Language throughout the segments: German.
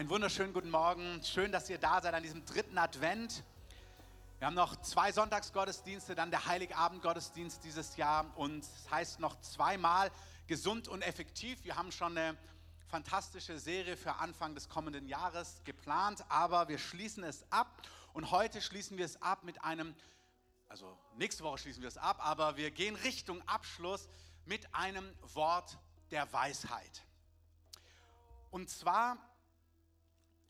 Einen wunderschönen guten Morgen. Schön, dass ihr da seid an diesem dritten Advent. Wir haben noch zwei Sonntagsgottesdienste, dann der Heiligabend-Gottesdienst dieses Jahr und es heißt noch zweimal gesund und effektiv. Wir haben schon eine fantastische Serie für Anfang des kommenden Jahres geplant, aber wir schließen es ab und heute schließen wir es ab mit einem, also nächste Woche schließen wir es ab, aber wir gehen Richtung Abschluss mit einem Wort der Weisheit. Und zwar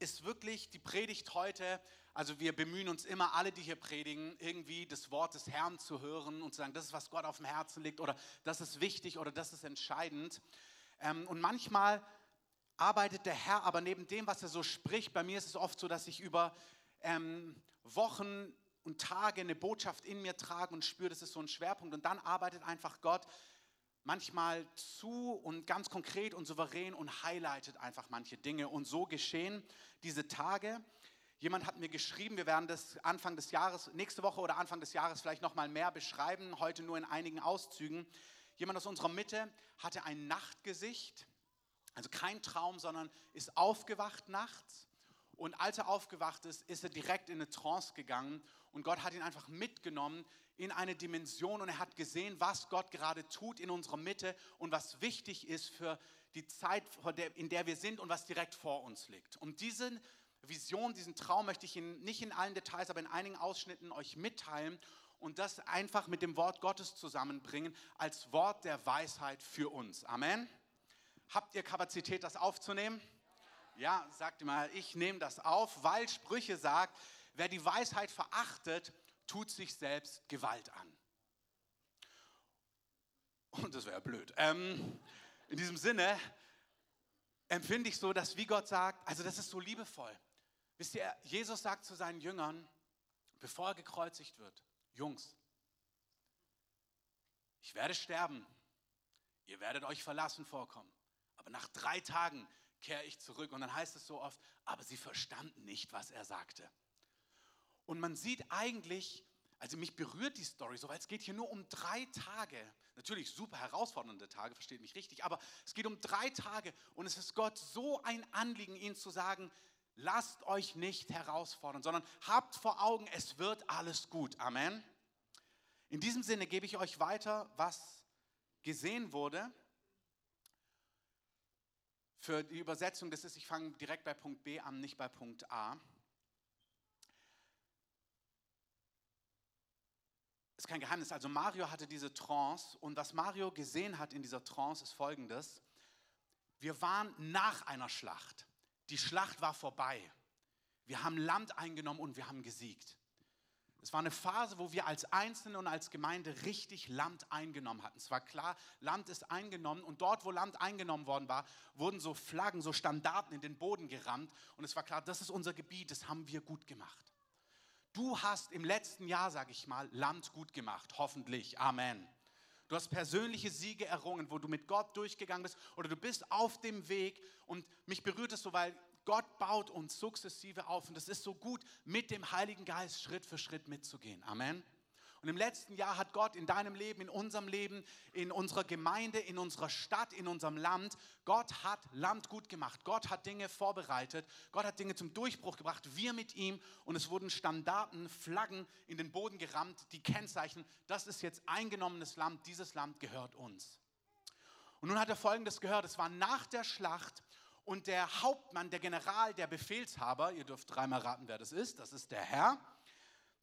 ist wirklich die Predigt heute, also wir bemühen uns immer, alle, die hier predigen, irgendwie das Wort des Herrn zu hören und zu sagen, das ist, was Gott auf dem Herzen liegt oder das ist wichtig oder das ist entscheidend. Ähm, und manchmal arbeitet der Herr aber neben dem, was er so spricht, bei mir ist es oft so, dass ich über ähm, Wochen und Tage eine Botschaft in mir trage und spüre, das ist so ein Schwerpunkt. Und dann arbeitet einfach Gott manchmal zu und ganz konkret und souverän und highlightet einfach manche Dinge. Und so geschehen diese Tage. Jemand hat mir geschrieben, wir werden das Anfang des Jahres, nächste Woche oder Anfang des Jahres vielleicht noch mal mehr beschreiben, heute nur in einigen Auszügen. Jemand aus unserer Mitte hatte ein Nachtgesicht, also kein Traum, sondern ist aufgewacht nachts. Und als er aufgewacht ist, ist er direkt in eine Trance gegangen und Gott hat ihn einfach mitgenommen in eine Dimension und er hat gesehen, was Gott gerade tut in unserer Mitte und was wichtig ist für die Zeit, in der wir sind und was direkt vor uns liegt. Und diese Vision, diesen Traum möchte ich Ihnen nicht in allen Details, aber in einigen Ausschnitten euch mitteilen und das einfach mit dem Wort Gottes zusammenbringen als Wort der Weisheit für uns. Amen. Habt ihr Kapazität, das aufzunehmen? Ja, sagt mal, ich nehme das auf, weil Sprüche sagt, wer die Weisheit verachtet, tut sich selbst Gewalt an. Und das wäre blöd. Ähm, in diesem Sinne empfinde ich so, dass wie Gott sagt, also das ist so liebevoll. Wisst ihr, Jesus sagt zu seinen Jüngern, bevor er gekreuzigt wird, Jungs, ich werde sterben, ihr werdet euch verlassen vorkommen, aber nach drei Tagen kehre ich zurück. Und dann heißt es so oft, aber sie verstanden nicht, was er sagte. Und man sieht eigentlich, also mich berührt die Story so, weil es geht hier nur um drei Tage. Natürlich super herausfordernde Tage, versteht mich richtig, aber es geht um drei Tage und es ist Gott so ein Anliegen, ihnen zu sagen, lasst euch nicht herausfordern, sondern habt vor Augen, es wird alles gut. Amen. In diesem Sinne gebe ich euch weiter, was gesehen wurde. Für die Übersetzung, das ist, ich fange direkt bei Punkt B an, nicht bei Punkt A. kein Geheimnis. Also Mario hatte diese Trance und was Mario gesehen hat in dieser Trance ist folgendes. Wir waren nach einer Schlacht. Die Schlacht war vorbei. Wir haben Land eingenommen und wir haben gesiegt. Es war eine Phase, wo wir als Einzelne und als Gemeinde richtig Land eingenommen hatten. Es war klar, Land ist eingenommen und dort, wo Land eingenommen worden war, wurden so Flaggen, so Standarten in den Boden gerammt und es war klar, das ist unser Gebiet, das haben wir gut gemacht. Du hast im letzten Jahr, sage ich mal, Land gut gemacht, hoffentlich. Amen. Du hast persönliche Siege errungen, wo du mit Gott durchgegangen bist oder du bist auf dem Weg und mich berührt es so, weil Gott baut uns sukzessive auf und es ist so gut, mit dem Heiligen Geist Schritt für Schritt mitzugehen. Amen. Und im letzten Jahr hat Gott in deinem Leben, in unserem Leben, in unserer Gemeinde, in unserer Stadt, in unserem Land, Gott hat Land gut gemacht. Gott hat Dinge vorbereitet. Gott hat Dinge zum Durchbruch gebracht. Wir mit ihm. Und es wurden Standarten, Flaggen in den Boden gerammt, die kennzeichnen, das ist jetzt eingenommenes Land. Dieses Land gehört uns. Und nun hat er Folgendes gehört. Es war nach der Schlacht und der Hauptmann, der General, der Befehlshaber, ihr dürft dreimal raten, wer das ist, das ist der Herr,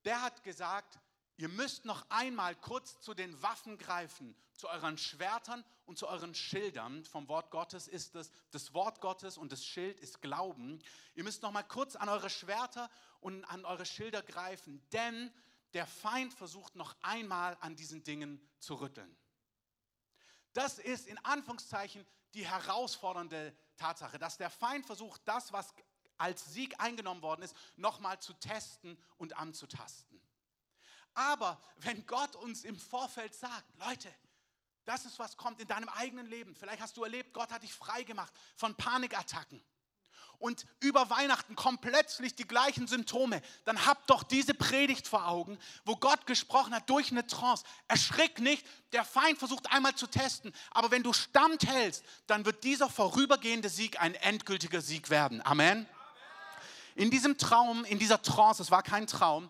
der hat gesagt, Ihr müsst noch einmal kurz zu den Waffen greifen, zu euren Schwertern und zu euren Schildern. Vom Wort Gottes ist es, das Wort Gottes und das Schild ist Glauben. Ihr müsst noch mal kurz an eure Schwerter und an eure Schilder greifen, denn der Feind versucht noch einmal an diesen Dingen zu rütteln. Das ist in Anführungszeichen die herausfordernde Tatsache, dass der Feind versucht, das, was als Sieg eingenommen worden ist, nochmal zu testen und anzutasten. Aber wenn Gott uns im Vorfeld sagt, Leute, das ist, was kommt in deinem eigenen Leben. Vielleicht hast du erlebt, Gott hat dich frei gemacht von Panikattacken. Und über Weihnachten kommen plötzlich die gleichen Symptome. Dann habt doch diese Predigt vor Augen, wo Gott gesprochen hat durch eine Trance. Erschrick nicht, der Feind versucht einmal zu testen. Aber wenn du standhältst, dann wird dieser vorübergehende Sieg ein endgültiger Sieg werden. Amen. in diesem Traum, in dieser Trance, es war kein Traum,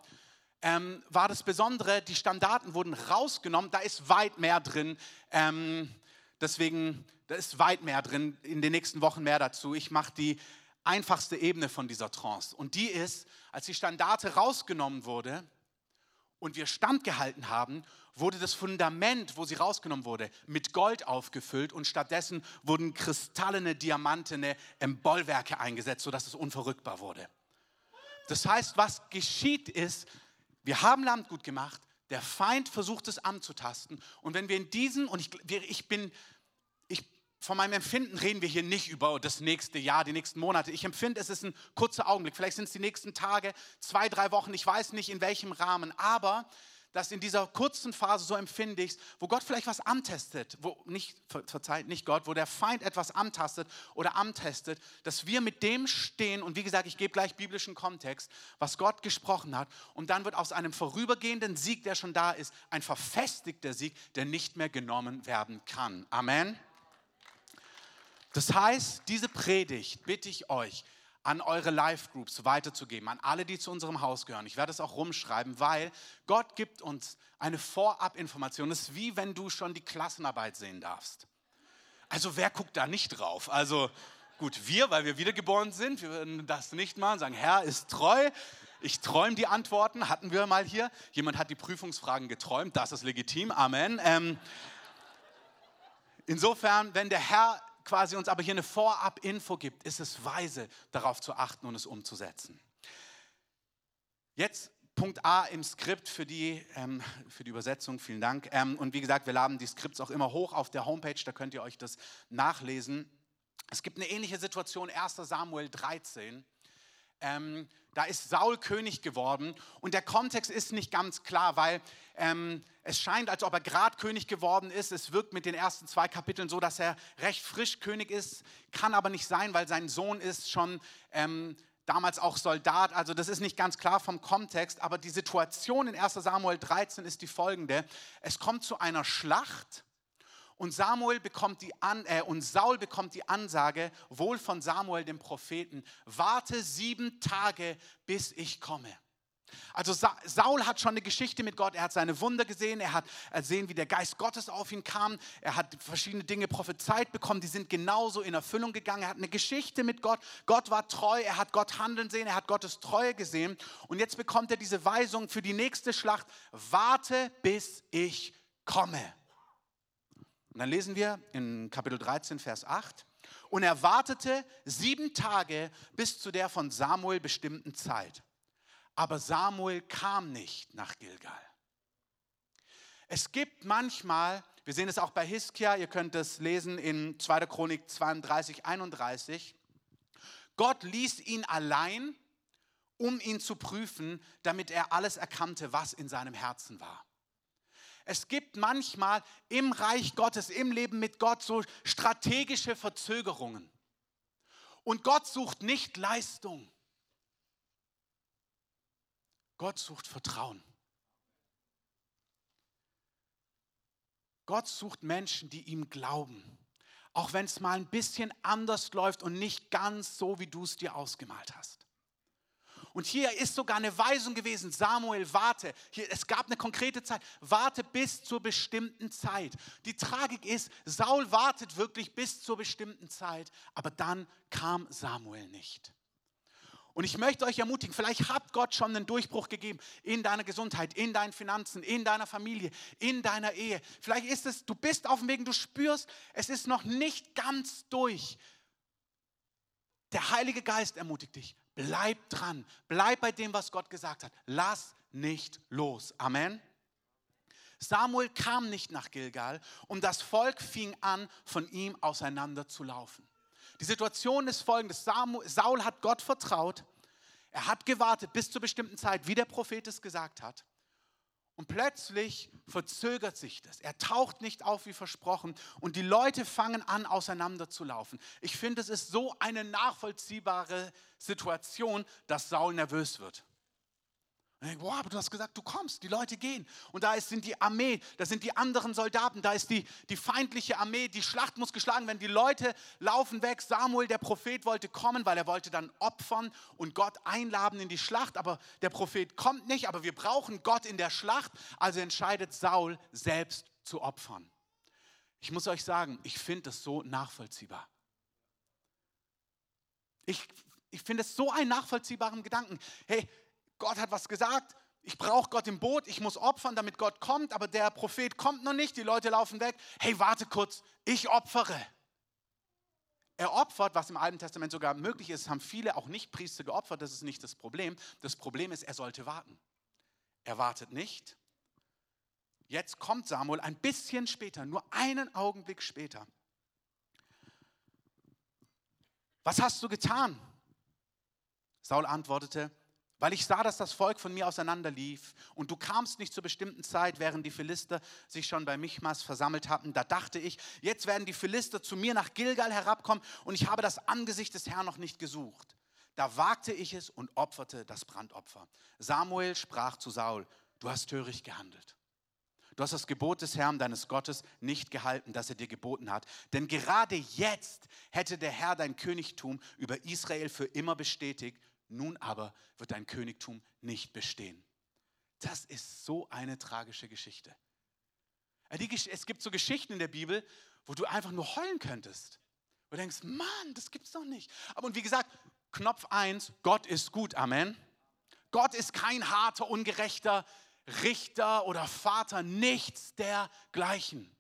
ähm, war das Besondere, die Standarten wurden rausgenommen, da ist weit mehr drin. Ähm, deswegen, da ist weit mehr drin, in den nächsten Wochen mehr dazu. Ich mache die einfachste Ebene von dieser Trance. Und die ist, als die Standarte rausgenommen wurde und wir standgehalten haben, wurde das Fundament, wo sie rausgenommen wurde, mit Gold aufgefüllt und stattdessen wurden kristallene, diamantene Bollwerke eingesetzt, sodass es unverrückbar wurde. Das heißt, was geschieht ist, wir haben Land gut gemacht, der Feind versucht es anzutasten und wenn wir in diesen, und ich, ich bin, ich, von meinem Empfinden reden wir hier nicht über das nächste Jahr, die nächsten Monate. Ich empfinde, es ist ein kurzer Augenblick. Vielleicht sind es die nächsten Tage, zwei, drei Wochen. Ich weiß nicht in welchem Rahmen. Aber dass in dieser kurzen Phase, so empfinde ich es, wo Gott vielleicht was antestet, wo nicht, verzeiht, nicht Gott, wo der Feind etwas antastet oder antestet, dass wir mit dem stehen und wie gesagt, ich gebe gleich biblischen Kontext, was Gott gesprochen hat und dann wird aus einem vorübergehenden Sieg, der schon da ist, ein verfestigter Sieg, der nicht mehr genommen werden kann. Amen. Das heißt, diese Predigt bitte ich euch, an eure Live-Groups weiterzugeben, an alle, die zu unserem Haus gehören. Ich werde es auch rumschreiben, weil Gott gibt uns eine Vorabinformation. Es ist wie wenn du schon die Klassenarbeit sehen darfst. Also wer guckt da nicht drauf? Also gut, wir, weil wir wiedergeboren sind, wir würden das nicht machen, sagen, Herr ist treu. Ich träume die Antworten, hatten wir mal hier. Jemand hat die Prüfungsfragen geträumt, das ist legitim, Amen. Ähm, insofern, wenn der Herr quasi uns aber hier eine Vorab-Info gibt, ist es weise, darauf zu achten und es umzusetzen. Jetzt Punkt A im Skript für die, ähm, für die Übersetzung, vielen Dank. Ähm, und wie gesagt, wir laden die Skripts auch immer hoch auf der Homepage, da könnt ihr euch das nachlesen. Es gibt eine ähnliche Situation, 1 Samuel 13. Ähm, da ist Saul König geworden und der Kontext ist nicht ganz klar, weil ähm, es scheint, als ob er gerade König geworden ist. Es wirkt mit den ersten zwei Kapiteln so, dass er recht frisch König ist, kann aber nicht sein, weil sein Sohn ist schon ähm, damals auch Soldat. Also das ist nicht ganz klar vom Kontext, aber die Situation in 1 Samuel 13 ist die folgende. Es kommt zu einer Schlacht und Samuel bekommt die An äh, und Saul bekommt die Ansage wohl von Samuel dem Propheten: Warte sieben Tage, bis ich komme. Also Saul hat schon eine Geschichte mit Gott. Er hat seine Wunder gesehen. Er hat gesehen, wie der Geist Gottes auf ihn kam. Er hat verschiedene Dinge prophezeit bekommen. Die sind genauso in Erfüllung gegangen. Er hat eine Geschichte mit Gott. Gott war treu. Er hat Gott handeln sehen. Er hat Gottes Treue gesehen. Und jetzt bekommt er diese Weisung für die nächste Schlacht. Warte, bis ich komme. Und dann lesen wir in Kapitel 13, Vers 8. Und er wartete sieben Tage bis zu der von Samuel bestimmten Zeit. Aber Samuel kam nicht nach Gilgal. Es gibt manchmal, wir sehen es auch bei Hiskia, ihr könnt es lesen in 2. Chronik 32, 31, Gott ließ ihn allein, um ihn zu prüfen, damit er alles erkannte, was in seinem Herzen war. Es gibt manchmal im Reich Gottes, im Leben mit Gott so strategische Verzögerungen. Und Gott sucht nicht Leistung. Gott sucht Vertrauen. Gott sucht Menschen, die ihm glauben. Auch wenn es mal ein bisschen anders läuft und nicht ganz so, wie du es dir ausgemalt hast. Und hier ist sogar eine Weisung gewesen, Samuel, warte. Hier, es gab eine konkrete Zeit, warte bis zur bestimmten Zeit. Die Tragik ist, Saul wartet wirklich bis zur bestimmten Zeit, aber dann kam Samuel nicht. Und ich möchte euch ermutigen, vielleicht hat Gott schon einen Durchbruch gegeben in deiner Gesundheit, in deinen Finanzen, in deiner Familie, in deiner Ehe. Vielleicht ist es, du bist auf dem Weg, du spürst, es ist noch nicht ganz durch. Der Heilige Geist ermutigt dich, Bleib dran. Bleib bei dem, was Gott gesagt hat. Lass nicht los. Amen. Samuel kam nicht nach Gilgal und das Volk fing an, von ihm auseinander zu laufen. Die Situation ist folgende: Saul hat Gott vertraut. Er hat gewartet bis zur bestimmten Zeit, wie der Prophet es gesagt hat. Und plötzlich verzögert sich das. Er taucht nicht auf wie versprochen und die Leute fangen an, auseinanderzulaufen. Ich finde, es ist so eine nachvollziehbare Situation, dass Saul nervös wird. Und ich, wow, aber du hast gesagt, du kommst, die Leute gehen. Und da sind die Armee, da sind die anderen Soldaten, da ist die, die feindliche Armee, die Schlacht muss geschlagen werden. Die Leute laufen weg. Samuel, der Prophet, wollte kommen, weil er wollte dann opfern und Gott einladen in die Schlacht. Aber der Prophet kommt nicht, aber wir brauchen Gott in der Schlacht. Also entscheidet Saul selbst zu opfern. Ich muss euch sagen, ich finde das so nachvollziehbar. Ich, ich finde es so einen nachvollziehbaren Gedanken. Hey, Gott hat was gesagt, ich brauche Gott im Boot, ich muss opfern, damit Gott kommt, aber der Prophet kommt noch nicht, die Leute laufen weg. Hey, warte kurz, ich opfere. Er opfert, was im Alten Testament sogar möglich ist, haben viele auch nicht Priester geopfert, das ist nicht das Problem. Das Problem ist, er sollte warten. Er wartet nicht. Jetzt kommt Samuel ein bisschen später, nur einen Augenblick später. Was hast du getan? Saul antwortete, weil ich sah, dass das Volk von mir auseinanderlief und du kamst nicht zur bestimmten Zeit, während die Philister sich schon bei Michmas versammelt hatten. Da dachte ich, jetzt werden die Philister zu mir nach Gilgal herabkommen und ich habe das Angesicht des Herrn noch nicht gesucht. Da wagte ich es und opferte das Brandopfer. Samuel sprach zu Saul, du hast töricht gehandelt. Du hast das Gebot des Herrn, deines Gottes, nicht gehalten, das er dir geboten hat. Denn gerade jetzt hätte der Herr dein Königtum über Israel für immer bestätigt nun aber wird dein Königtum nicht bestehen. Das ist so eine tragische Geschichte. Es gibt so Geschichten in der Bibel, wo du einfach nur heulen könntest. Wo du denkst, Mann, das gibt's doch nicht. Aber und wie gesagt, Knopf 1, Gott ist gut, Amen. Gott ist kein harter, ungerechter Richter oder Vater, nichts dergleichen.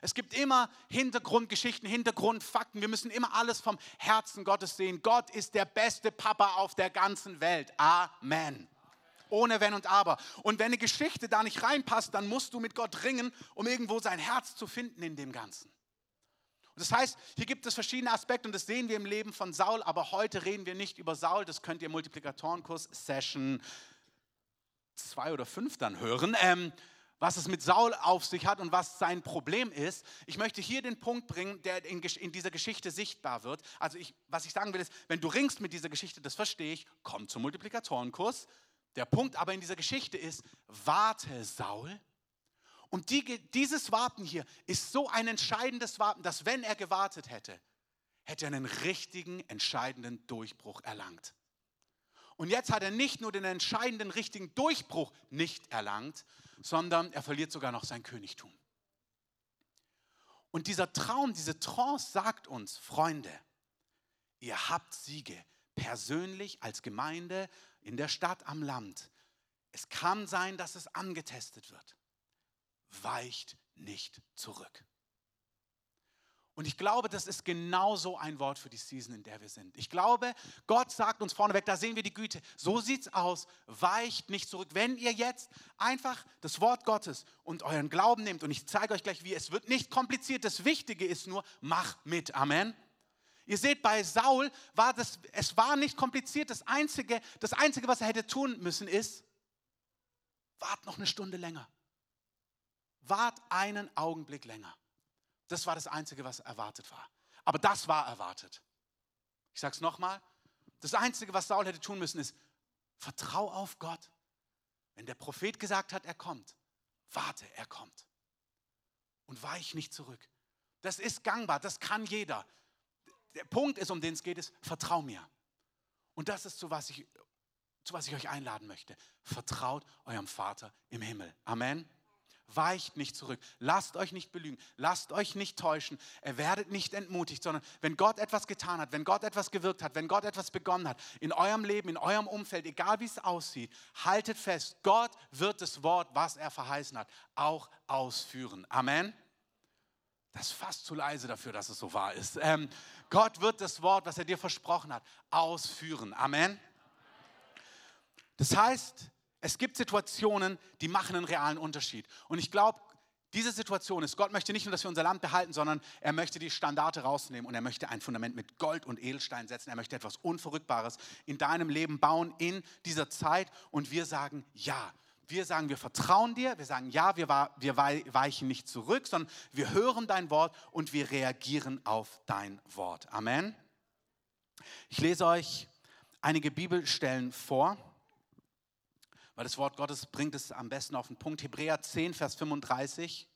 Es gibt immer Hintergrundgeschichten, Hintergrundfakten. Wir müssen immer alles vom Herzen Gottes sehen. Gott ist der beste Papa auf der ganzen Welt. Amen. Ohne Wenn und Aber. Und wenn eine Geschichte da nicht reinpasst, dann musst du mit Gott ringen, um irgendwo sein Herz zu finden in dem Ganzen. Und das heißt, hier gibt es verschiedene Aspekte und das sehen wir im Leben von Saul, aber heute reden wir nicht über Saul. Das könnt ihr im Multiplikatorenkurs Session 2 oder 5 dann hören. Ähm, was es mit Saul auf sich hat und was sein Problem ist. Ich möchte hier den Punkt bringen, der in, in dieser Geschichte sichtbar wird. Also ich, was ich sagen will ist, wenn du ringst mit dieser Geschichte, das verstehe ich, komm zum Multiplikatorenkurs. Der Punkt aber in dieser Geschichte ist, warte Saul. Und die, dieses Warten hier ist so ein entscheidendes Warten, dass wenn er gewartet hätte, hätte er einen richtigen, entscheidenden Durchbruch erlangt. Und jetzt hat er nicht nur den entscheidenden, richtigen Durchbruch nicht erlangt, sondern er verliert sogar noch sein Königtum. Und dieser Traum, diese Trance sagt uns, Freunde, ihr habt Siege persönlich als Gemeinde in der Stadt am Land. Es kann sein, dass es angetestet wird. Weicht nicht zurück. Und ich glaube, das ist genauso ein Wort für die Season, in der wir sind. Ich glaube, Gott sagt uns vorneweg, da sehen wir die Güte. So sieht es aus. Weicht nicht zurück. Wenn ihr jetzt einfach das Wort Gottes und euren Glauben nehmt, und ich zeige euch gleich wie, es wird nicht kompliziert. Das Wichtige ist nur, mach mit. Amen. Ihr seht, bei Saul war das, es war nicht kompliziert. Das Einzige, das Einzige, was er hätte tun müssen, ist, wart noch eine Stunde länger. Wart einen Augenblick länger. Das war das Einzige, was erwartet war. Aber das war erwartet. Ich sage es nochmal. Das Einzige, was Saul hätte tun müssen, ist, vertrau auf Gott. Wenn der Prophet gesagt hat, er kommt, warte, er kommt. Und weich nicht zurück. Das ist gangbar, das kann jeder. Der Punkt ist, um den es geht, ist, vertrau mir. Und das ist, zu was ich, zu was ich euch einladen möchte. Vertraut eurem Vater im Himmel. Amen. Weicht nicht zurück. Lasst euch nicht belügen. Lasst euch nicht täuschen. Er werdet nicht entmutigt, sondern wenn Gott etwas getan hat, wenn Gott etwas gewirkt hat, wenn Gott etwas begonnen hat, in eurem Leben, in eurem Umfeld, egal wie es aussieht, haltet fest, Gott wird das Wort, was er verheißen hat, auch ausführen. Amen. Das ist fast zu leise dafür, dass es so wahr ist. Ähm, Gott wird das Wort, was er dir versprochen hat, ausführen. Amen. Das heißt, es gibt Situationen, die machen einen realen Unterschied. Und ich glaube, diese Situation ist, Gott möchte nicht nur, dass wir unser Land behalten, sondern er möchte die Standarte rausnehmen und er möchte ein Fundament mit Gold und Edelstein setzen. Er möchte etwas Unverrückbares in deinem Leben bauen in dieser Zeit. Und wir sagen ja. Wir sagen, wir vertrauen dir. Wir sagen ja, wir, wir weichen nicht zurück, sondern wir hören dein Wort und wir reagieren auf dein Wort. Amen. Ich lese euch einige Bibelstellen vor weil das Wort Gottes bringt es am besten auf den Punkt. Hebräer 10, Vers 35.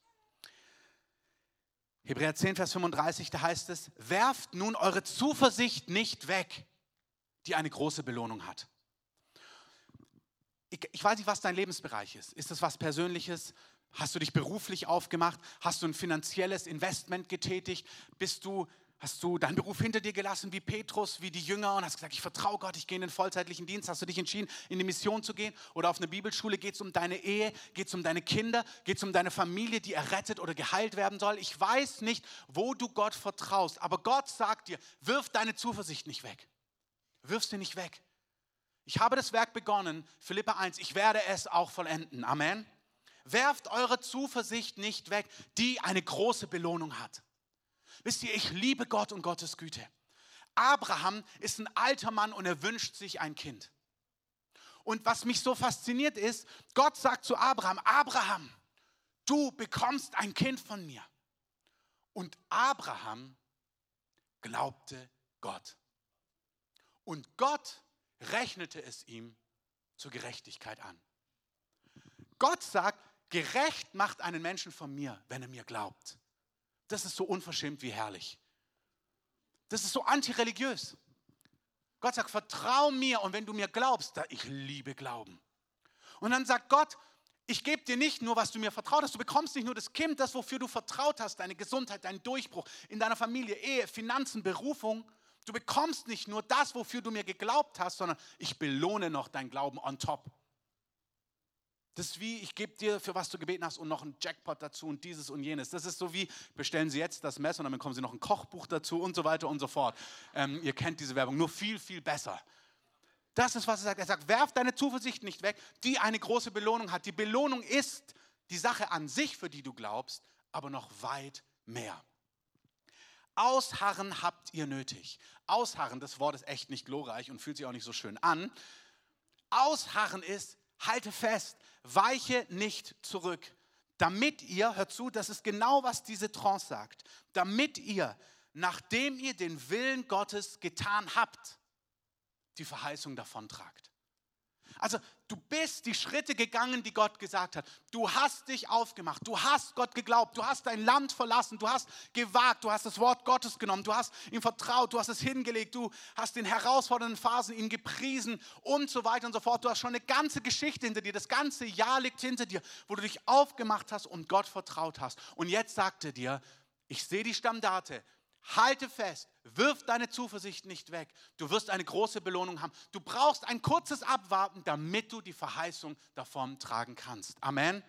Hebräer 10, Vers 35, da heißt es, werft nun eure Zuversicht nicht weg, die eine große Belohnung hat. Ich, ich weiß nicht, was dein Lebensbereich ist. Ist das was Persönliches? Hast du dich beruflich aufgemacht? Hast du ein finanzielles Investment getätigt? Bist du Hast du deinen Beruf hinter dir gelassen wie Petrus, wie die Jünger und hast gesagt, ich vertraue Gott, ich gehe in den vollzeitlichen Dienst? Hast du dich entschieden, in die Mission zu gehen oder auf eine Bibelschule? Geht es um deine Ehe? Geht es um deine Kinder? Geht es um deine Familie, die errettet oder geheilt werden soll? Ich weiß nicht, wo du Gott vertraust, aber Gott sagt dir, wirf deine Zuversicht nicht weg. Wirf sie nicht weg. Ich habe das Werk begonnen, Philippa 1, ich werde es auch vollenden. Amen. Werft eure Zuversicht nicht weg, die eine große Belohnung hat. Wisst ihr, ich liebe Gott und Gottes Güte. Abraham ist ein alter Mann und er wünscht sich ein Kind. Und was mich so fasziniert ist, Gott sagt zu Abraham, Abraham, du bekommst ein Kind von mir. Und Abraham glaubte Gott. Und Gott rechnete es ihm zur Gerechtigkeit an. Gott sagt, gerecht macht einen Menschen von mir, wenn er mir glaubt. Das ist so unverschämt wie herrlich. Das ist so antireligiös. Gott sagt, vertrau mir und wenn du mir glaubst, da ich liebe Glauben. Und dann sagt Gott, ich gebe dir nicht nur, was du mir vertraut hast, du bekommst nicht nur das Kind, das, wofür du vertraut hast, deine Gesundheit, deinen Durchbruch in deiner Familie, Ehe, Finanzen, Berufung. Du bekommst nicht nur das, wofür du mir geglaubt hast, sondern ich belohne noch dein Glauben on top. Das ist wie, ich gebe dir, für was du gebeten hast, und noch einen Jackpot dazu und dieses und jenes. Das ist so wie, bestellen Sie jetzt das Messer und dann bekommen Sie noch ein Kochbuch dazu und so weiter und so fort. Ähm, ihr kennt diese Werbung, nur viel, viel besser. Das ist, was er sagt. Er sagt, werf deine Zuversicht nicht weg, die eine große Belohnung hat. Die Belohnung ist die Sache an sich, für die du glaubst, aber noch weit mehr. Ausharren habt ihr nötig. Ausharren, das Wort ist echt nicht glorreich und fühlt sich auch nicht so schön an. Ausharren ist, halte fest, weiche nicht zurück, damit ihr, hört zu, das ist genau, was diese Trance sagt, damit ihr, nachdem ihr den Willen Gottes getan habt, die Verheißung davontragt. Also du bist die Schritte gegangen, die Gott gesagt hat. Du hast dich aufgemacht, du hast Gott geglaubt, du hast dein Land verlassen, du hast gewagt, du hast das Wort Gottes genommen, du hast ihm vertraut, du hast es hingelegt, du hast in herausfordernden Phasen ihn gepriesen und so weiter und so fort. Du hast schon eine ganze Geschichte hinter dir, das ganze Jahr liegt hinter dir, wo du dich aufgemacht hast und Gott vertraut hast. Und jetzt sagt er dir, ich sehe die Stammdate, Halte fest, wirf deine Zuversicht nicht weg. Du wirst eine große Belohnung haben. Du brauchst ein kurzes Abwarten, damit du die Verheißung davon tragen kannst. Amen.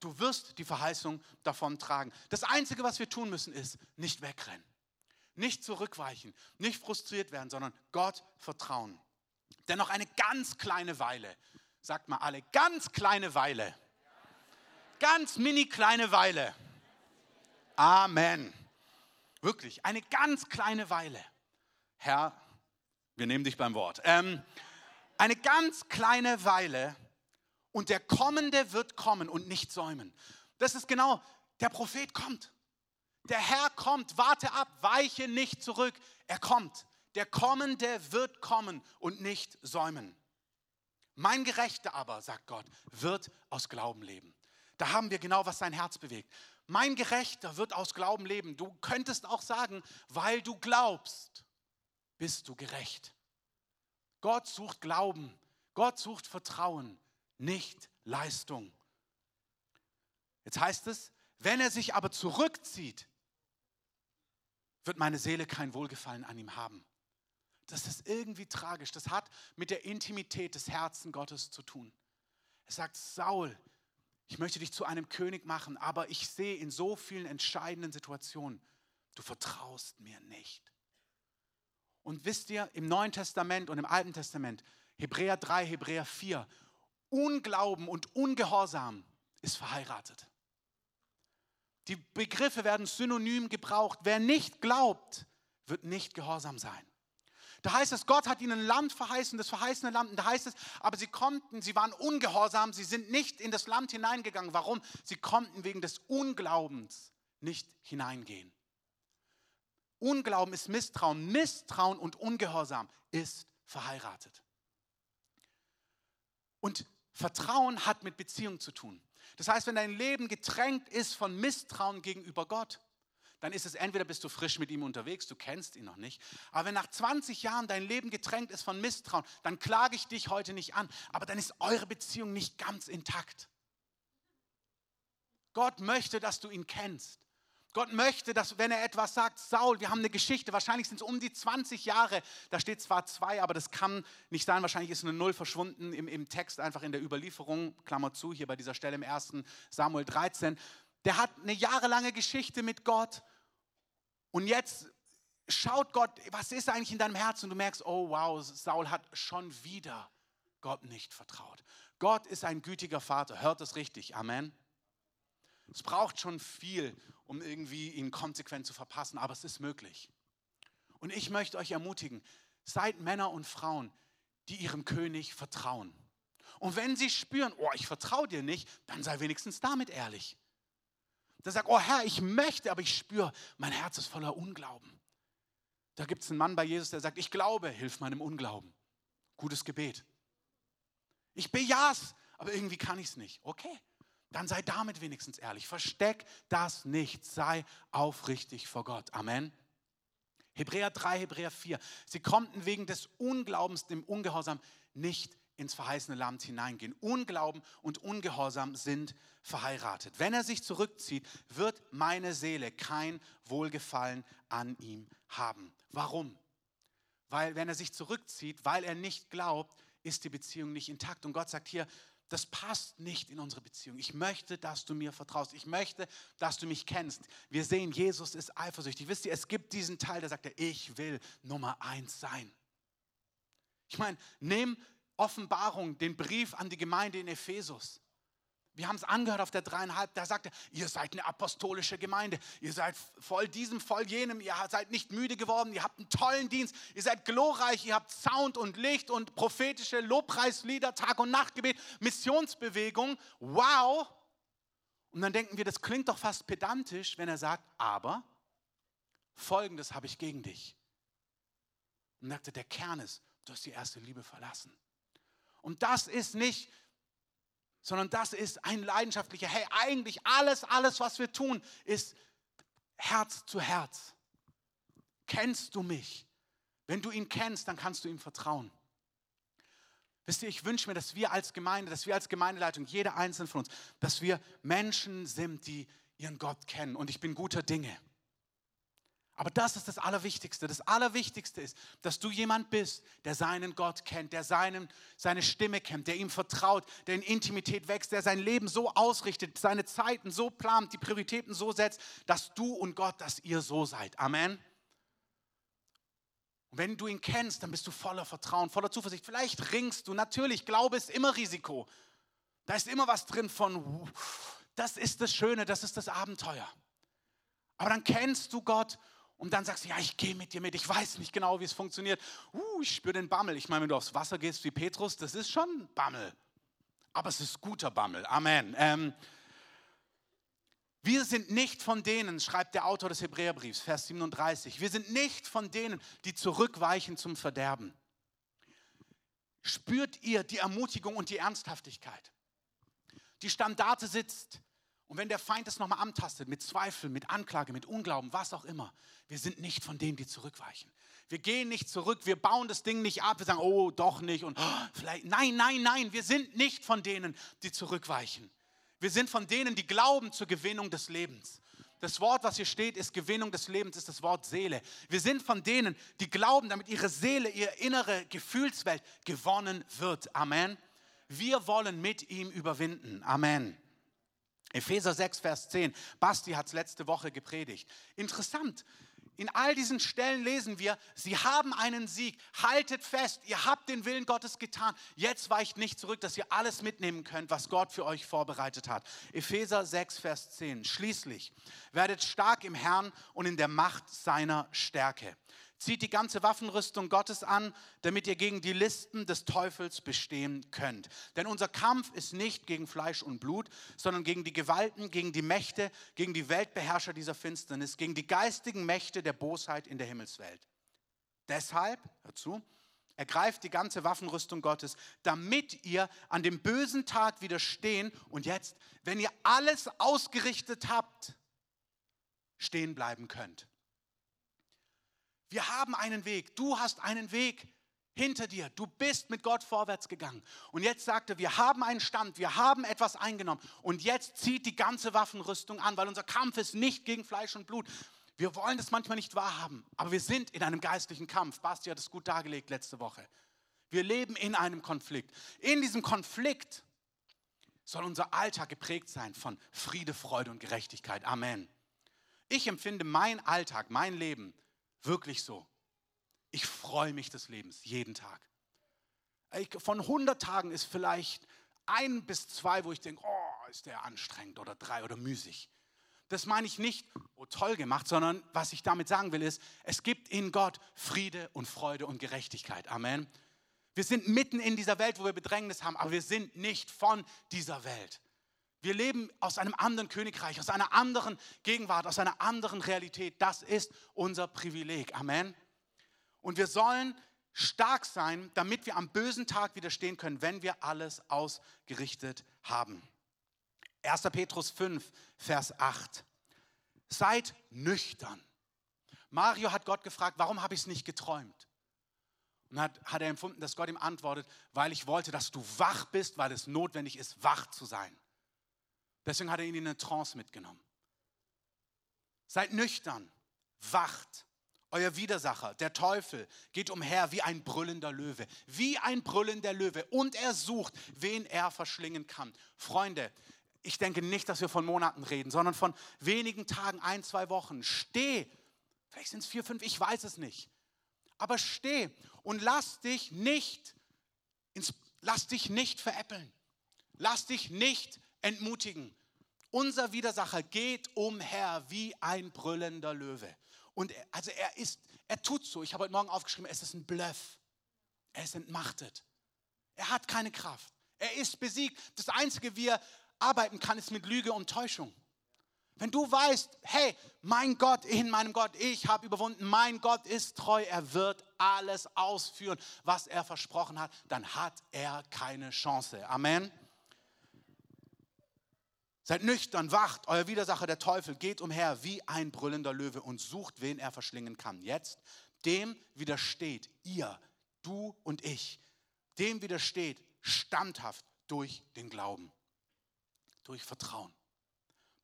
Du wirst die Verheißung davon tragen. Das Einzige, was wir tun müssen, ist nicht wegrennen, nicht zurückweichen, nicht frustriert werden, sondern Gott vertrauen. Denn noch eine ganz kleine Weile, sagt mal alle, ganz kleine Weile, ganz mini kleine Weile. Amen. Wirklich, eine ganz kleine Weile. Herr, wir nehmen dich beim Wort. Ähm, eine ganz kleine Weile und der Kommende wird kommen und nicht säumen. Das ist genau, der Prophet kommt. Der Herr kommt, warte ab, weiche nicht zurück. Er kommt. Der Kommende wird kommen und nicht säumen. Mein Gerechter aber, sagt Gott, wird aus Glauben leben. Da haben wir genau, was sein Herz bewegt. Mein Gerechter wird aus Glauben leben. Du könntest auch sagen, weil du glaubst, bist du gerecht. Gott sucht Glauben, Gott sucht Vertrauen, nicht Leistung. Jetzt heißt es, wenn er sich aber zurückzieht, wird meine Seele kein Wohlgefallen an ihm haben. Das ist irgendwie tragisch. Das hat mit der Intimität des Herzens Gottes zu tun. Er sagt, Saul, ich möchte dich zu einem König machen, aber ich sehe in so vielen entscheidenden Situationen, du vertraust mir nicht. Und wisst ihr, im Neuen Testament und im Alten Testament, Hebräer 3, Hebräer 4, Unglauben und Ungehorsam ist verheiratet. Die Begriffe werden synonym gebraucht. Wer nicht glaubt, wird nicht gehorsam sein. Da heißt es, Gott hat ihnen Land verheißen, das verheißene Land. Und da heißt es, aber sie konnten, sie waren ungehorsam, sie sind nicht in das Land hineingegangen. Warum? Sie konnten wegen des Unglaubens nicht hineingehen. Unglauben ist Misstrauen. Misstrauen und Ungehorsam ist verheiratet. Und Vertrauen hat mit Beziehung zu tun. Das heißt, wenn dein Leben getränkt ist von Misstrauen gegenüber Gott, dann ist es entweder bist du frisch mit ihm unterwegs, du kennst ihn noch nicht. Aber wenn nach 20 Jahren dein Leben getränkt ist von Misstrauen, dann klage ich dich heute nicht an. Aber dann ist eure Beziehung nicht ganz intakt. Gott möchte, dass du ihn kennst. Gott möchte, dass wenn er etwas sagt, Saul, wir haben eine Geschichte, wahrscheinlich sind es um die 20 Jahre, da steht zwar zwei, aber das kann nicht sein, wahrscheinlich ist eine Null verschwunden im, im Text, einfach in der Überlieferung, Klammer zu, hier bei dieser Stelle im 1. Samuel 13. Der hat eine jahrelange Geschichte mit Gott und jetzt schaut Gott, was ist eigentlich in deinem Herzen und du merkst, oh wow, Saul hat schon wieder Gott nicht vertraut. Gott ist ein gütiger Vater, hört das richtig, Amen. Es braucht schon viel, um irgendwie ihn konsequent zu verpassen, aber es ist möglich. Und ich möchte euch ermutigen, seid Männer und Frauen, die ihrem König vertrauen. Und wenn sie spüren, oh, ich vertraue dir nicht, dann sei wenigstens damit ehrlich. Dann sag, oh Herr, ich möchte, aber ich spüre, mein Herz ist voller Unglauben. Da gibt es einen Mann bei Jesus, der sagt, ich glaube, hilf meinem Unglauben. Gutes Gebet. Ich bejah's, aber irgendwie kann ich es nicht. Okay, dann sei damit wenigstens ehrlich. Versteck das nicht. Sei aufrichtig vor Gott. Amen. Hebräer 3, Hebräer 4. Sie konnten wegen des Unglaubens, dem Ungehorsam, nicht ins verheißene Land hineingehen. Unglauben und Ungehorsam sind verheiratet. Wenn er sich zurückzieht, wird meine Seele kein Wohlgefallen an ihm haben. Warum? Weil wenn er sich zurückzieht, weil er nicht glaubt, ist die Beziehung nicht intakt. Und Gott sagt hier, das passt nicht in unsere Beziehung. Ich möchte, dass du mir vertraust. Ich möchte, dass du mich kennst. Wir sehen, Jesus ist eifersüchtig. Wisst ihr, es gibt diesen Teil, der sagt, ich will Nummer eins sein. Ich meine, nimm Offenbarung, den Brief an die Gemeinde in Ephesus. Wir haben es angehört auf der dreieinhalb, da sagt er, ihr seid eine apostolische Gemeinde, ihr seid voll diesem, voll jenem, ihr seid nicht müde geworden, ihr habt einen tollen Dienst, ihr seid glorreich, ihr habt Sound und Licht und prophetische Lobpreislieder, Tag- und Nachtgebet, Missionsbewegung, wow. Und dann denken wir, das klingt doch fast pedantisch, wenn er sagt, aber folgendes habe ich gegen dich. Und sagte, der Kern ist, du hast die erste Liebe verlassen. Und das ist nicht sondern das ist ein leidenschaftlicher, hey, eigentlich alles, alles, was wir tun, ist Herz zu Herz. Kennst du mich? Wenn du ihn kennst, dann kannst du ihm vertrauen. Wisst ihr, ich wünsche mir, dass wir als Gemeinde, dass wir als Gemeindeleitung, jeder einzelne von uns, dass wir Menschen sind, die ihren Gott kennen. Und ich bin guter Dinge. Aber das ist das Allerwichtigste. Das Allerwichtigste ist, dass du jemand bist, der seinen Gott kennt, der seinen, seine Stimme kennt, der ihm vertraut, der in Intimität wächst, der sein Leben so ausrichtet, seine Zeiten so plant, die Prioritäten so setzt, dass du und Gott, dass ihr so seid. Amen. Und wenn du ihn kennst, dann bist du voller Vertrauen, voller Zuversicht. Vielleicht ringst du. Natürlich, Glaube ist immer Risiko. Da ist immer was drin von, das ist das Schöne, das ist das Abenteuer. Aber dann kennst du Gott und dann sagst du, ja, ich gehe mit dir mit, ich weiß nicht genau, wie es funktioniert. Uh, ich spüre den Bammel. Ich meine, wenn du aufs Wasser gehst wie Petrus, das ist schon Bammel. Aber es ist guter Bammel. Amen. Ähm, wir sind nicht von denen, schreibt der Autor des Hebräerbriefs, Vers 37, wir sind nicht von denen, die zurückweichen zum Verderben. Spürt ihr die Ermutigung und die Ernsthaftigkeit? Die Standarte sitzt. Und wenn der Feind es nochmal antastet, mit Zweifel, mit Anklage, mit Unglauben, was auch immer, wir sind nicht von denen, die zurückweichen. Wir gehen nicht zurück, wir bauen das Ding nicht ab, wir sagen, oh, doch nicht und oh, vielleicht, nein, nein, nein, wir sind nicht von denen, die zurückweichen. Wir sind von denen, die glauben zur Gewinnung des Lebens. Das Wort, was hier steht, ist Gewinnung des Lebens, ist das Wort Seele. Wir sind von denen, die glauben, damit ihre Seele, ihre innere Gefühlswelt gewonnen wird. Amen. Wir wollen mit ihm überwinden. Amen. Epheser 6, Vers 10. Basti hat es letzte Woche gepredigt. Interessant. In all diesen Stellen lesen wir, sie haben einen Sieg. Haltet fest, ihr habt den Willen Gottes getan. Jetzt weicht nicht zurück, dass ihr alles mitnehmen könnt, was Gott für euch vorbereitet hat. Epheser 6, Vers 10. Schließlich werdet stark im Herrn und in der Macht seiner Stärke. Zieht die ganze Waffenrüstung Gottes an, damit ihr gegen die Listen des Teufels bestehen könnt. Denn unser Kampf ist nicht gegen Fleisch und Blut, sondern gegen die Gewalten, gegen die Mächte, gegen die Weltbeherrscher dieser Finsternis, gegen die geistigen Mächte der Bosheit in der Himmelswelt. Deshalb, hör zu, ergreift die ganze Waffenrüstung Gottes, damit ihr an dem bösen Tag widerstehen und jetzt, wenn ihr alles ausgerichtet habt, stehen bleiben könnt. Wir haben einen Weg, du hast einen Weg hinter dir, du bist mit Gott vorwärts gegangen. Und jetzt sagt er, wir haben einen Stand, wir haben etwas eingenommen und jetzt zieht die ganze Waffenrüstung an, weil unser Kampf ist nicht gegen Fleisch und Blut. Wir wollen das manchmal nicht wahrhaben, aber wir sind in einem geistlichen Kampf. Basti hat es gut dargelegt letzte Woche. Wir leben in einem Konflikt. In diesem Konflikt soll unser Alltag geprägt sein von Friede, Freude und Gerechtigkeit. Amen. Ich empfinde mein Alltag, mein Leben wirklich so. Ich freue mich des Lebens jeden Tag. Von 100 Tagen ist vielleicht ein bis zwei, wo ich denke, oh, ist der anstrengend oder drei oder müßig. Das meine ich nicht, oh toll gemacht, sondern was ich damit sagen will, ist, es gibt in Gott Friede und Freude und Gerechtigkeit. Amen. Wir sind mitten in dieser Welt, wo wir Bedrängnis haben, aber wir sind nicht von dieser Welt. Wir leben aus einem anderen Königreich, aus einer anderen Gegenwart, aus einer anderen Realität. Das ist unser Privileg. Amen. Und wir sollen stark sein, damit wir am bösen Tag widerstehen können, wenn wir alles ausgerichtet haben. 1. Petrus 5, Vers 8. Seid nüchtern. Mario hat Gott gefragt, warum habe ich es nicht geträumt? Und hat, hat er empfunden, dass Gott ihm antwortet, weil ich wollte, dass du wach bist, weil es notwendig ist, wach zu sein. Deswegen hat er ihn in eine Trance mitgenommen. Seid nüchtern, wacht. Euer Widersacher, der Teufel, geht umher wie ein brüllender Löwe, wie ein brüllender Löwe. Und er sucht, wen er verschlingen kann. Freunde, ich denke nicht, dass wir von Monaten reden, sondern von wenigen Tagen, ein, zwei Wochen. Steh, vielleicht sind es vier, fünf, ich weiß es nicht. Aber steh und lass dich nicht, ins, lass dich nicht veräppeln. Lass dich nicht entmutigen. Unser Widersacher geht umher wie ein brüllender Löwe. Und er, also er ist, er tut so. Ich habe heute Morgen aufgeschrieben, es ist ein Bluff. Er ist entmachtet. Er hat keine Kraft. Er ist besiegt. Das Einzige, wie er arbeiten kann, ist mit Lüge und Täuschung. Wenn du weißt, hey, mein Gott in meinem Gott, ich habe überwunden, mein Gott ist treu, er wird alles ausführen, was er versprochen hat, dann hat er keine Chance. Amen. Seid nüchtern, wacht, euer Widersacher der Teufel geht umher wie ein brüllender Löwe und sucht, wen er verschlingen kann. Jetzt, dem widersteht ihr, du und ich, dem widersteht standhaft durch den Glauben, durch Vertrauen.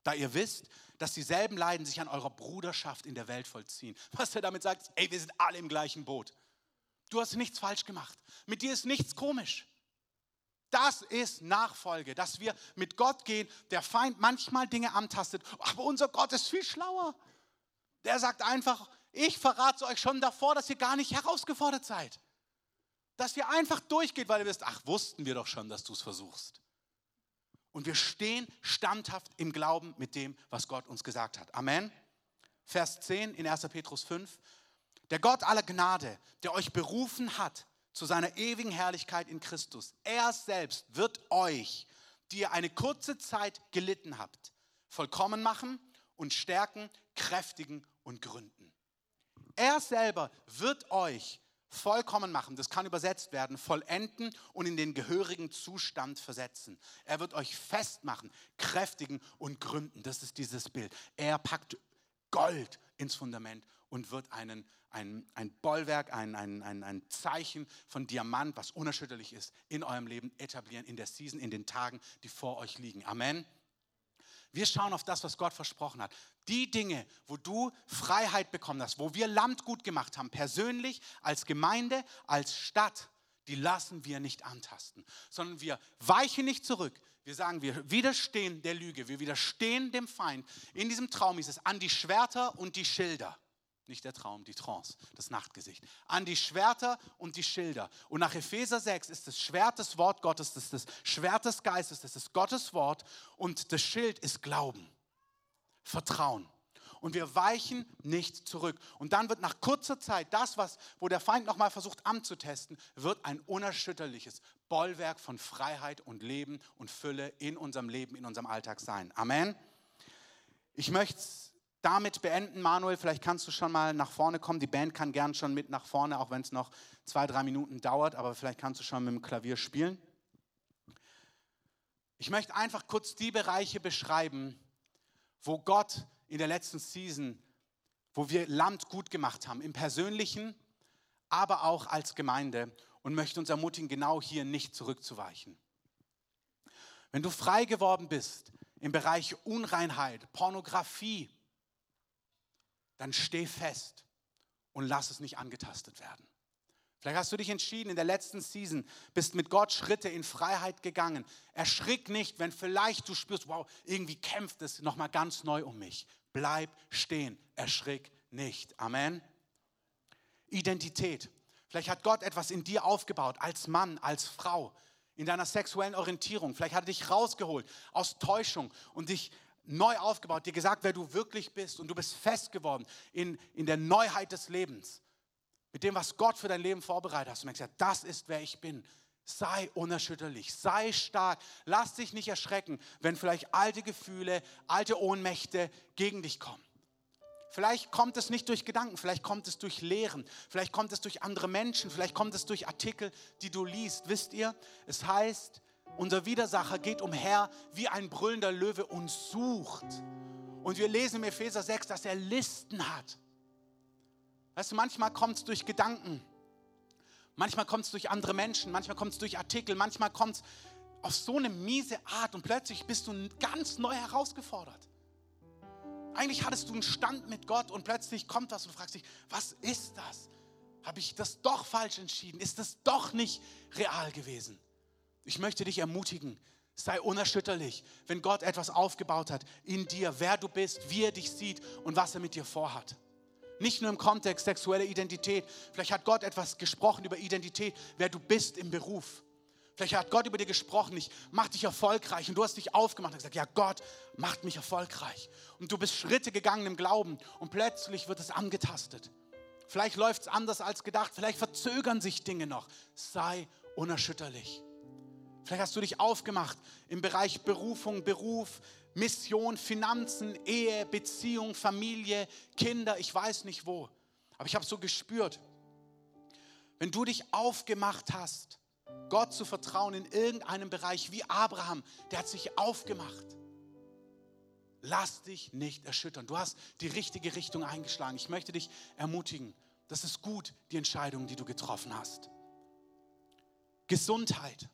Da ihr wisst, dass dieselben Leiden sich an eurer Bruderschaft in der Welt vollziehen. Was er damit sagt, ey, wir sind alle im gleichen Boot. Du hast nichts falsch gemacht. Mit dir ist nichts komisch. Das ist Nachfolge, dass wir mit Gott gehen. Der Feind manchmal Dinge antastet, aber unser Gott ist viel schlauer. Der sagt einfach, ich verrate euch schon davor, dass ihr gar nicht herausgefordert seid. Dass ihr einfach durchgeht, weil ihr wisst, ach, wussten wir doch schon, dass du es versuchst. Und wir stehen standhaft im Glauben mit dem, was Gott uns gesagt hat. Amen. Vers 10 in 1. Petrus 5. Der Gott aller Gnade, der euch berufen hat zu seiner ewigen Herrlichkeit in Christus. Er selbst wird euch, die ihr eine kurze Zeit gelitten habt, vollkommen machen und stärken, kräftigen und gründen. Er selber wird euch vollkommen machen, das kann übersetzt werden, vollenden und in den gehörigen Zustand versetzen. Er wird euch festmachen, kräftigen und gründen. Das ist dieses Bild. Er packt Gold ins Fundament und wird einen, ein, ein Bollwerk, ein, ein, ein, Zeichen von Diamant, was unerschütterlich ist, in eurem Leben etablieren, in der Season, in den Tagen, die vor euch liegen. Amen. Wir schauen auf das, was Gott versprochen hat. Die Dinge, wo du Freiheit bekommen hast, wo wir Land gut gemacht haben, persönlich, als Gemeinde, als Stadt, die lassen wir nicht antasten, sondern wir weichen nicht zurück. Wir sagen, wir widerstehen der Lüge, wir widerstehen dem Feind. In diesem Traum ist es an die Schwerter und die Schilder. Nicht der Traum, die Trance, das Nachtgesicht. An die Schwerter und die Schilder. Und nach Epheser 6 ist das Schwert das Wort Gottes, das ist das Schwert des Geistes, das ist Gottes Wort. Und das Schild ist Glauben, Vertrauen. Und wir weichen nicht zurück. Und dann wird nach kurzer Zeit das, was, wo der Feind nochmal versucht anzutesten, wird ein unerschütterliches Bollwerk von Freiheit und Leben und Fülle in unserem Leben, in unserem Alltag sein. Amen. Ich möchte damit beenden, Manuel. Vielleicht kannst du schon mal nach vorne kommen. Die Band kann gern schon mit nach vorne, auch wenn es noch zwei, drei Minuten dauert, aber vielleicht kannst du schon mit dem Klavier spielen. Ich möchte einfach kurz die Bereiche beschreiben, wo Gott in der letzten Season, wo wir Land gut gemacht haben, im persönlichen, aber auch als Gemeinde und möchte uns ermutigen, genau hier nicht zurückzuweichen. Wenn du frei geworden bist im Bereich Unreinheit, Pornografie, dann steh fest und lass es nicht angetastet werden. Vielleicht hast du dich entschieden in der letzten Season, bist mit Gott Schritte in Freiheit gegangen. Erschrick nicht, wenn vielleicht du spürst, wow, irgendwie kämpft es nochmal ganz neu um mich. Bleib stehen, erschrick nicht. Amen. Identität. Vielleicht hat Gott etwas in dir aufgebaut, als Mann, als Frau, in deiner sexuellen Orientierung. Vielleicht hat er dich rausgeholt aus Täuschung und dich neu aufgebaut, dir gesagt, wer du wirklich bist und du bist fest geworden in, in der Neuheit des Lebens mit dem, was Gott für dein Leben vorbereitet hat. Und gesagt, das ist, wer ich bin. Sei unerschütterlich, sei stark, lass dich nicht erschrecken, wenn vielleicht alte Gefühle, alte Ohnmächte gegen dich kommen. Vielleicht kommt es nicht durch Gedanken, vielleicht kommt es durch Lehren, vielleicht kommt es durch andere Menschen, vielleicht kommt es durch Artikel, die du liest. Wisst ihr, es heißt, unser Widersacher geht umher wie ein brüllender Löwe und sucht. Und wir lesen im Epheser 6, dass er Listen hat. Weißt du, manchmal kommt es durch Gedanken, manchmal kommt es durch andere Menschen, manchmal kommt es durch Artikel, manchmal kommt es auf so eine miese Art und plötzlich bist du ganz neu herausgefordert. Eigentlich hattest du einen Stand mit Gott und plötzlich kommt was und du fragst dich, was ist das? Habe ich das doch falsch entschieden? Ist das doch nicht real gewesen? Ich möchte dich ermutigen, sei unerschütterlich, wenn Gott etwas aufgebaut hat in dir, wer du bist, wie er dich sieht und was er mit dir vorhat. Nicht nur im Kontext sexuelle Identität. Vielleicht hat Gott etwas gesprochen über Identität, wer du bist im Beruf. Vielleicht hat Gott über dir gesprochen, ich mach dich erfolgreich und du hast dich aufgemacht und gesagt, ja Gott macht mich erfolgreich. Und du bist Schritte gegangen im Glauben und plötzlich wird es angetastet. Vielleicht läuft es anders als gedacht, vielleicht verzögern sich Dinge noch. Sei unerschütterlich. Vielleicht hast du dich aufgemacht im Bereich Berufung, Beruf, Mission, Finanzen, Ehe, Beziehung, Familie, Kinder, ich weiß nicht wo. Aber ich habe so gespürt, wenn du dich aufgemacht hast, Gott zu vertrauen in irgendeinem Bereich, wie Abraham, der hat sich aufgemacht. Lass dich nicht erschüttern. Du hast die richtige Richtung eingeschlagen. Ich möchte dich ermutigen. Das ist gut, die Entscheidung, die du getroffen hast. Gesundheit.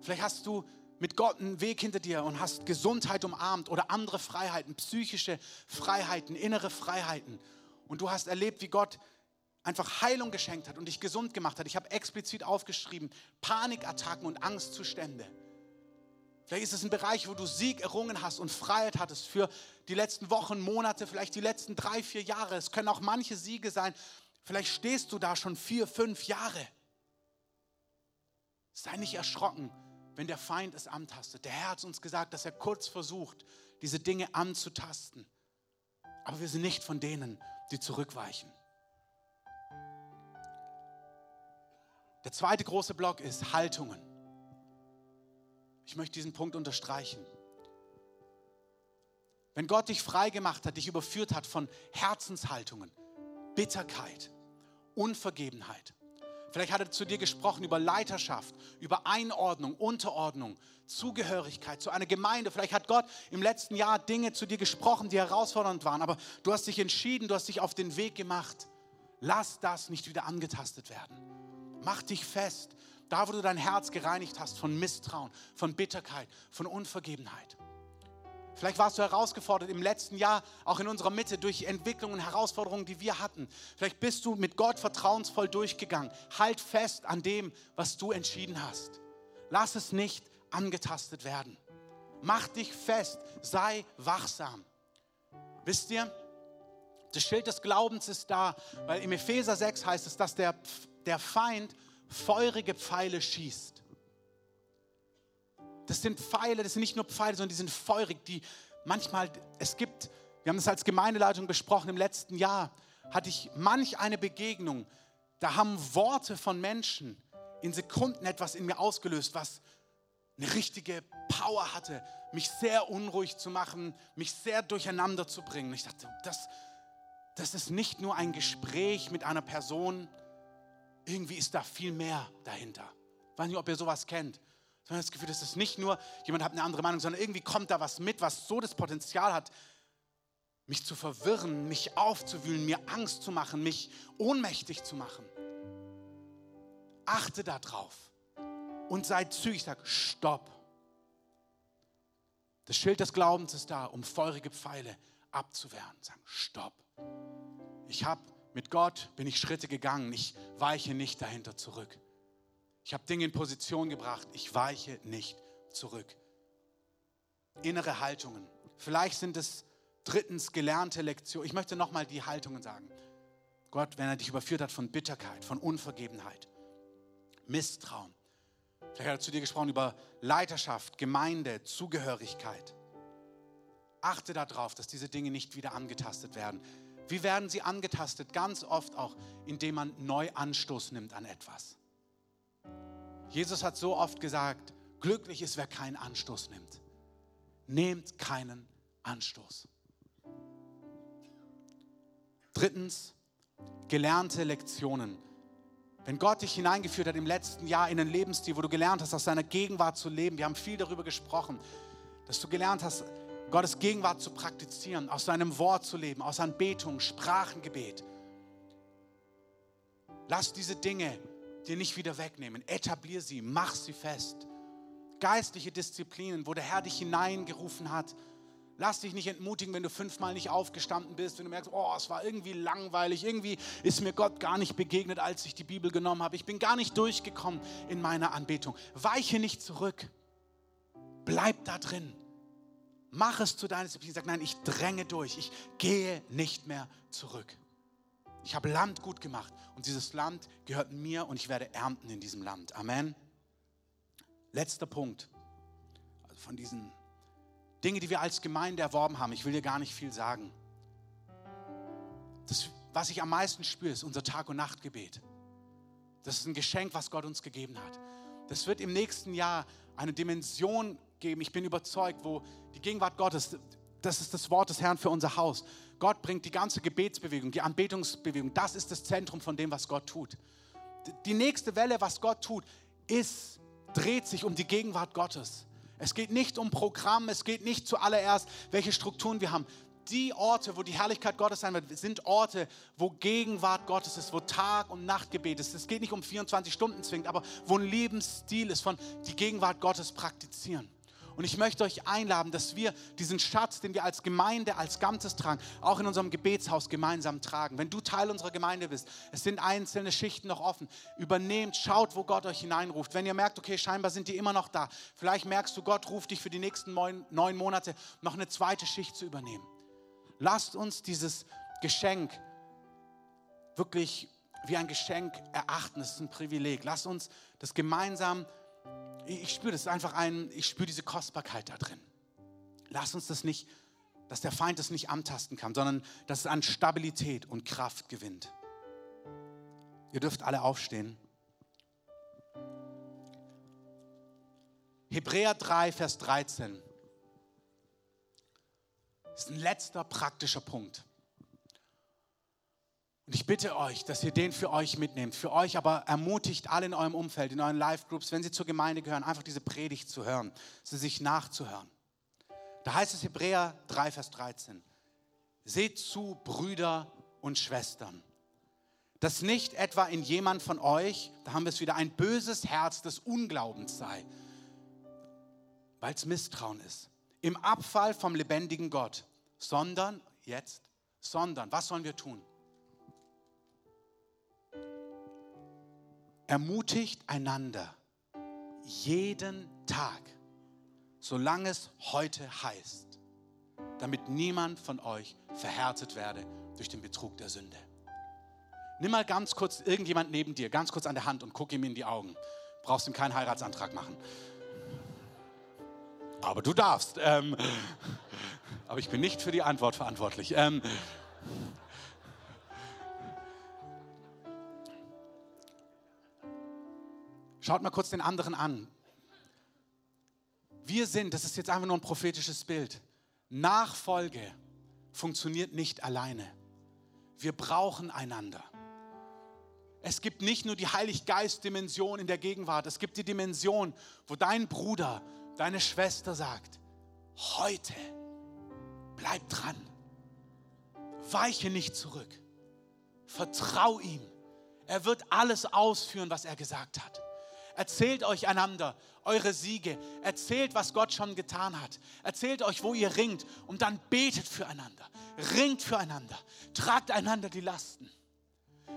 Vielleicht hast du mit Gott einen Weg hinter dir und hast Gesundheit umarmt oder andere Freiheiten, psychische Freiheiten, innere Freiheiten. Und du hast erlebt, wie Gott einfach Heilung geschenkt hat und dich gesund gemacht hat. Ich habe explizit aufgeschrieben, Panikattacken und Angstzustände. Vielleicht ist es ein Bereich, wo du Sieg errungen hast und Freiheit hattest für die letzten Wochen, Monate, vielleicht die letzten drei, vier Jahre. Es können auch manche Siege sein. Vielleicht stehst du da schon vier, fünf Jahre. Sei nicht erschrocken, wenn der Feind es antastet. Der Herr hat uns gesagt, dass er kurz versucht, diese Dinge anzutasten. Aber wir sind nicht von denen, die zurückweichen. Der zweite große Block ist Haltungen. Ich möchte diesen Punkt unterstreichen. Wenn Gott dich frei gemacht hat, dich überführt hat von Herzenshaltungen, Bitterkeit, Unvergebenheit, Vielleicht hat er zu dir gesprochen über Leiterschaft, über Einordnung, Unterordnung, Zugehörigkeit zu einer Gemeinde. Vielleicht hat Gott im letzten Jahr Dinge zu dir gesprochen, die herausfordernd waren, aber du hast dich entschieden, du hast dich auf den Weg gemacht. Lass das nicht wieder angetastet werden. Mach dich fest, da wo du dein Herz gereinigt hast von Misstrauen, von Bitterkeit, von Unvergebenheit. Vielleicht warst du herausgefordert im letzten Jahr, auch in unserer Mitte, durch Entwicklungen und Herausforderungen, die wir hatten. Vielleicht bist du mit Gott vertrauensvoll durchgegangen. Halt fest an dem, was du entschieden hast. Lass es nicht angetastet werden. Mach dich fest, sei wachsam. Wisst ihr, das Schild des Glaubens ist da, weil im Epheser 6 heißt es, dass der, der Feind feurige Pfeile schießt. Das sind Pfeile, das sind nicht nur Pfeile, sondern die sind feurig, die manchmal, es gibt, wir haben das als Gemeindeleitung besprochen, im letzten Jahr hatte ich manch eine Begegnung, da haben Worte von Menschen in Sekunden etwas in mir ausgelöst, was eine richtige Power hatte, mich sehr unruhig zu machen, mich sehr durcheinander zu bringen. Ich dachte, das, das ist nicht nur ein Gespräch mit einer Person, irgendwie ist da viel mehr dahinter. Ich weiß nicht, ob ihr sowas kennt. Sondern das Gefühl, das ist nicht nur, jemand hat eine andere Meinung, sondern irgendwie kommt da was mit, was so das Potenzial hat, mich zu verwirren, mich aufzuwühlen, mir Angst zu machen, mich ohnmächtig zu machen. Achte darauf und sei zügig, sag, stopp. Das Schild des Glaubens ist da, um feurige Pfeile abzuwehren. Sagen, stopp. Ich habe mit Gott, bin ich Schritte gegangen, ich weiche nicht dahinter zurück. Ich habe Dinge in Position gebracht, ich weiche nicht zurück. Innere Haltungen. Vielleicht sind es drittens gelernte Lektionen. Ich möchte nochmal die Haltungen sagen. Gott, wenn er dich überführt hat von Bitterkeit, von Unvergebenheit, Misstrauen, Vielleicht hat er zu dir gesprochen über Leiterschaft, Gemeinde, Zugehörigkeit. Achte darauf, dass diese Dinge nicht wieder angetastet werden. Wie werden sie angetastet? Ganz oft auch, indem man neu Anstoß nimmt an etwas. Jesus hat so oft gesagt, glücklich ist, wer keinen Anstoß nimmt. Nehmt keinen Anstoß. Drittens, gelernte Lektionen. Wenn Gott dich hineingeführt hat im letzten Jahr in einen Lebensstil, wo du gelernt hast, aus seiner Gegenwart zu leben, wir haben viel darüber gesprochen, dass du gelernt hast, Gottes Gegenwart zu praktizieren, aus seinem Wort zu leben, aus Anbetung, Sprachengebet. Lass diese Dinge dir nicht wieder wegnehmen. Etablier sie, mach sie fest. Geistliche Disziplinen, wo der Herr dich hineingerufen hat, Lass dich nicht entmutigen, wenn du fünfmal nicht aufgestanden bist, wenn du merkst, oh, es war irgendwie langweilig, irgendwie ist mir Gott gar nicht begegnet, als ich die Bibel genommen habe. Ich bin gar nicht durchgekommen in meiner Anbetung. Weiche nicht zurück. Bleib da drin. Mach es zu deiner Disziplin. Sag, nein, ich dränge durch. Ich gehe nicht mehr zurück. Ich habe Land gut gemacht und dieses Land gehört mir und ich werde ernten in diesem Land. Amen. Letzter Punkt. Also von diesen Dinge, die wir als Gemeinde erworben haben. Ich will dir gar nicht viel sagen. Das, was ich am meisten spüre, ist unser Tag- und Nachtgebet. Das ist ein Geschenk, was Gott uns gegeben hat. Das wird im nächsten Jahr eine Dimension geben, ich bin überzeugt, wo die Gegenwart Gottes, das ist das Wort des Herrn für unser Haus. Gott bringt die ganze Gebetsbewegung, die Anbetungsbewegung, das ist das Zentrum von dem, was Gott tut. Die nächste Welle, was Gott tut, ist, dreht sich um die Gegenwart Gottes. Es geht nicht um Programm, es geht nicht zuallererst, welche Strukturen wir haben. Die Orte, wo die Herrlichkeit Gottes sein wird, sind Orte, wo Gegenwart Gottes ist, wo Tag- und Nachtgebet ist. Es geht nicht um 24 Stunden zwingend, aber wo ein Lebensstil ist von die Gegenwart Gottes praktizieren. Und ich möchte euch einladen, dass wir diesen Schatz, den wir als Gemeinde, als Ganzes tragen, auch in unserem Gebetshaus gemeinsam tragen. Wenn du Teil unserer Gemeinde bist, es sind einzelne Schichten noch offen, übernehmt, schaut, wo Gott euch hineinruft. Wenn ihr merkt, okay, scheinbar sind die immer noch da, vielleicht merkst du, Gott ruft dich für die nächsten neun, Monate noch eine zweite Schicht zu übernehmen. Lasst uns dieses Geschenk wirklich wie ein Geschenk erachten. Das ist ein Privileg. Lasst uns das gemeinsam ich spüre das einfach ein, ich spüre diese Kostbarkeit da drin. Lass uns das nicht, dass der Feind das nicht antasten kann, sondern dass es an Stabilität und Kraft gewinnt. Ihr dürft alle aufstehen. Hebräer 3, Vers 13. Das ist ein letzter praktischer Punkt. Und ich bitte euch, dass ihr den für euch mitnehmt. Für euch aber ermutigt alle in eurem Umfeld, in euren Live-Groups, wenn sie zur Gemeinde gehören, einfach diese Predigt zu hören, sie sich nachzuhören. Da heißt es Hebräer 3, Vers 13. Seht zu, Brüder und Schwestern, dass nicht etwa in jemand von euch, da haben wir es wieder, ein böses Herz des Unglaubens sei, weil es Misstrauen ist, im Abfall vom lebendigen Gott, sondern, jetzt, sondern, was sollen wir tun? Ermutigt einander jeden Tag, solange es heute heißt, damit niemand von euch verhärtet werde durch den Betrug der Sünde. Nimm mal ganz kurz irgendjemand neben dir, ganz kurz an der Hand und guck ihm in die Augen. Brauchst ihm keinen Heiratsantrag machen. Aber du darfst. Ähm, aber ich bin nicht für die Antwort verantwortlich. Ähm, Schaut mal kurz den anderen an. Wir sind, das ist jetzt einfach nur ein prophetisches Bild. Nachfolge funktioniert nicht alleine. Wir brauchen einander. Es gibt nicht nur die Heiliggeist-Dimension in der Gegenwart, es gibt die Dimension, wo dein Bruder, deine Schwester sagt, heute bleib dran, weiche nicht zurück, vertrau ihm. Er wird alles ausführen, was er gesagt hat. Erzählt euch einander eure Siege. Erzählt, was Gott schon getan hat. Erzählt euch, wo ihr ringt und dann betet füreinander. Ringt füreinander. Tragt einander die Lasten.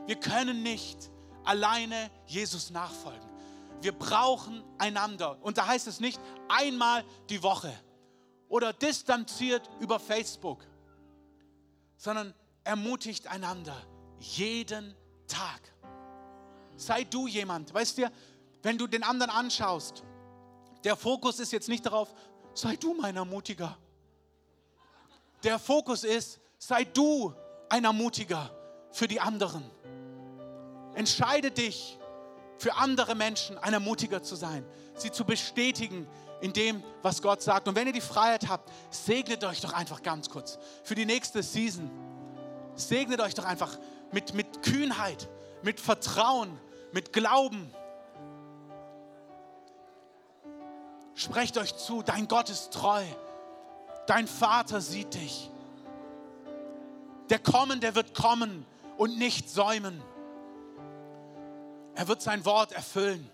Wir können nicht alleine Jesus nachfolgen. Wir brauchen einander. Und da heißt es nicht einmal die Woche oder distanziert über Facebook, sondern ermutigt einander jeden Tag. Sei du jemand, weißt du, wenn du den anderen anschaust, der Fokus ist jetzt nicht darauf, sei du mein Ermutiger. Der Fokus ist, sei du ein Ermutiger für die anderen. Entscheide dich für andere Menschen ein Ermutiger zu sein, sie zu bestätigen in dem, was Gott sagt. Und wenn ihr die Freiheit habt, segnet euch doch einfach ganz kurz für die nächste Season. Segnet euch doch einfach mit, mit Kühnheit, mit Vertrauen, mit Glauben. Sprecht euch zu, dein Gott ist treu. Dein Vater sieht dich. Der Kommende wird kommen und nicht säumen. Er wird sein Wort erfüllen.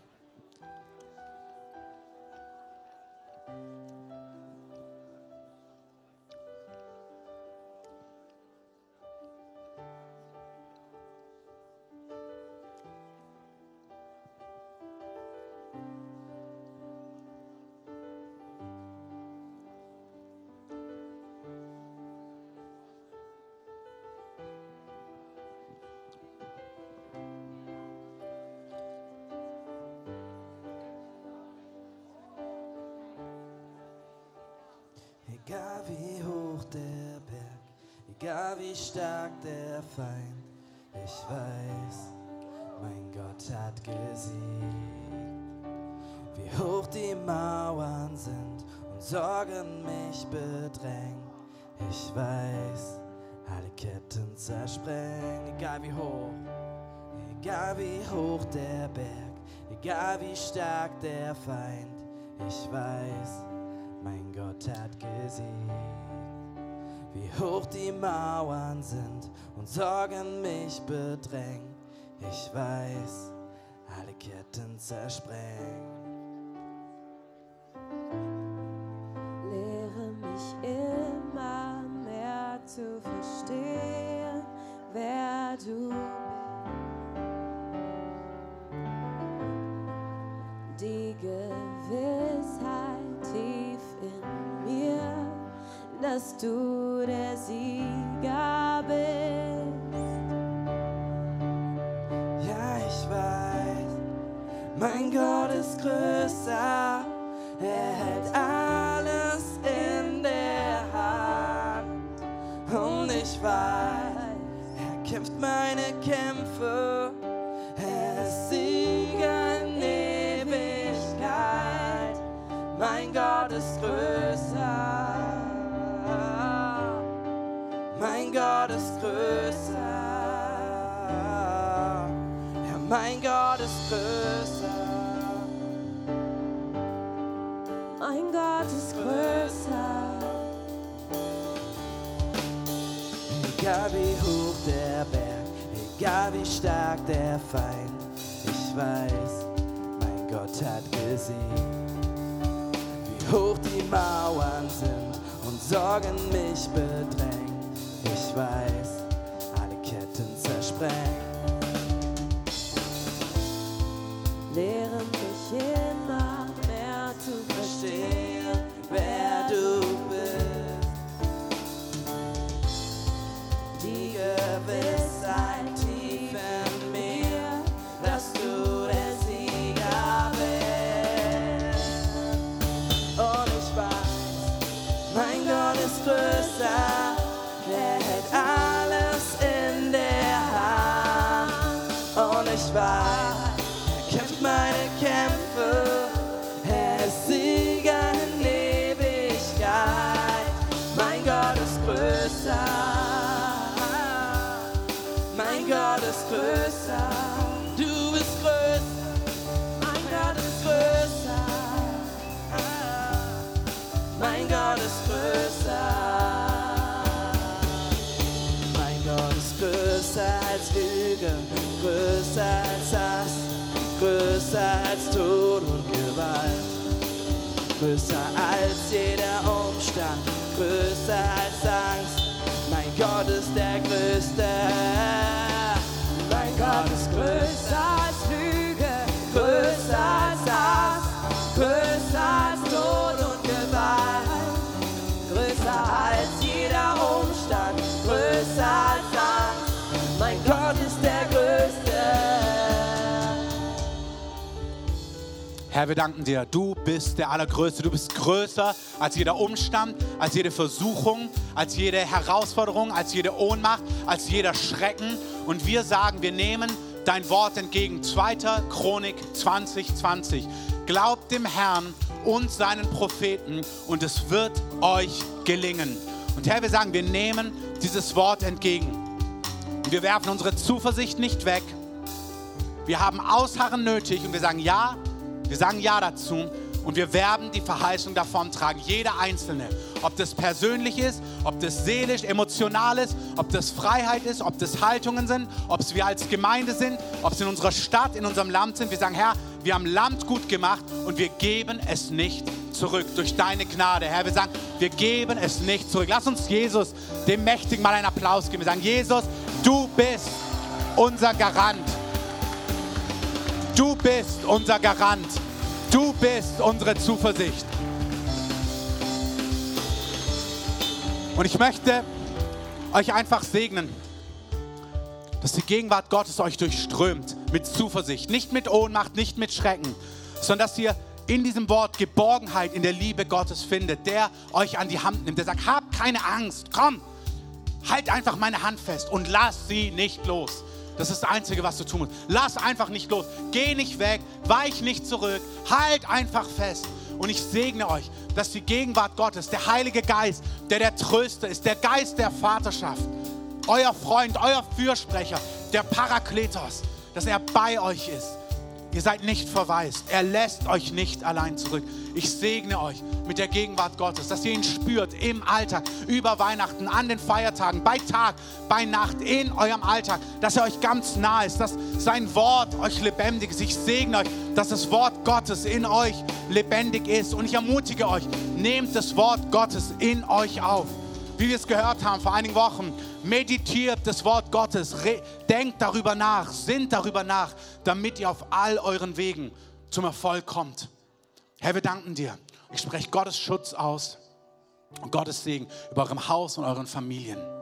Ich weiß, mein Gott hat gesiegt. Wie hoch die Mauern sind und Sorgen mich bedrängen, ich weiß, alle Ketten zersprengen. Egal wie hoch, egal wie hoch der Berg, egal wie stark der Feind, ich weiß, mein Gott hat gesiegt wie hoch die Mauern sind und Sorgen mich bedrängen. Ich weiß, alle Ketten zersprengen. Lehre mich immer mehr zu verstehen, wer du bist. Die Gewissheit tief in mir, dass du Sieger bist. Ja, ich weiß, mein Gott ist größer, er hält größer. Ja, mein Gott ist größer. Mein Gott ist größer. Egal wie hoch der Berg, egal wie stark der Feind, ich weiß, mein Gott hat gesiegt. Wie hoch die Mauern sind und Sorgen mich bedrängen ich weiß, Ketten zersprengen. Lehre mich immer mehr zu verstehen, wer du bist. Die Gewissheit als Lüge, größer als Hass, größer als Tod und Gewalt, größer als jeder Umstand, größer als Angst. Mein Gott ist der Größte. Herr, wir danken dir. Du bist der Allergrößte. Du bist größer als jeder Umstand, als jede Versuchung, als jede Herausforderung, als jede Ohnmacht, als jeder Schrecken. Und wir sagen, wir nehmen dein Wort entgegen. 2. Chronik 2020. Glaubt dem Herrn und seinen Propheten und es wird euch gelingen. Und Herr, wir sagen, wir nehmen dieses Wort entgegen. Und wir werfen unsere Zuversicht nicht weg. Wir haben Ausharren nötig und wir sagen ja, wir sagen ja dazu und wir werden die Verheißung davon tragen. Jeder Einzelne. Ob das persönlich ist, ob das seelisch, emotional ist, ob das Freiheit ist, ob das Haltungen sind, ob es wir als Gemeinde sind, ob es in unserer Stadt, in unserem Land sind. Wir sagen, Herr, wir haben Land gut gemacht und wir geben es nicht zurück durch deine Gnade. Herr, wir sagen, wir geben es nicht zurück. Lass uns Jesus, dem Mächtigen, mal einen Applaus geben. Wir sagen, Jesus, du bist unser Garant. Du bist unser Garant. Du bist unsere Zuversicht. Und ich möchte euch einfach segnen, dass die Gegenwart Gottes euch durchströmt mit Zuversicht, nicht mit Ohnmacht, nicht mit Schrecken, sondern dass ihr in diesem Wort Geborgenheit in der Liebe Gottes findet, der euch an die Hand nimmt, der sagt, habt keine Angst, komm, halt einfach meine Hand fest und lass sie nicht los. Das ist das Einzige, was du tun musst. Lass einfach nicht los. Geh nicht weg, weich nicht zurück, halt einfach fest. Und ich segne euch, dass die Gegenwart Gottes, der Heilige Geist, der der Tröster ist, der Geist der Vaterschaft, euer Freund, euer Fürsprecher, der Parakletos, dass er bei euch ist. Ihr seid nicht verwaist. Er lässt euch nicht allein zurück. Ich segne euch mit der Gegenwart Gottes, dass ihr ihn spürt im Alltag, über Weihnachten, an den Feiertagen, bei Tag, bei Nacht, in eurem Alltag, dass er euch ganz nah ist, dass sein Wort euch lebendig ist. Ich segne euch, dass das Wort Gottes in euch lebendig ist. Und ich ermutige euch, nehmt das Wort Gottes in euch auf wie wir es gehört haben vor einigen Wochen, meditiert das Wort Gottes, denkt darüber nach, sinnt darüber nach, damit ihr auf all euren Wegen zum Erfolg kommt. Herr, wir danken dir. Ich spreche Gottes Schutz aus und Gottes Segen über eurem Haus und euren Familien.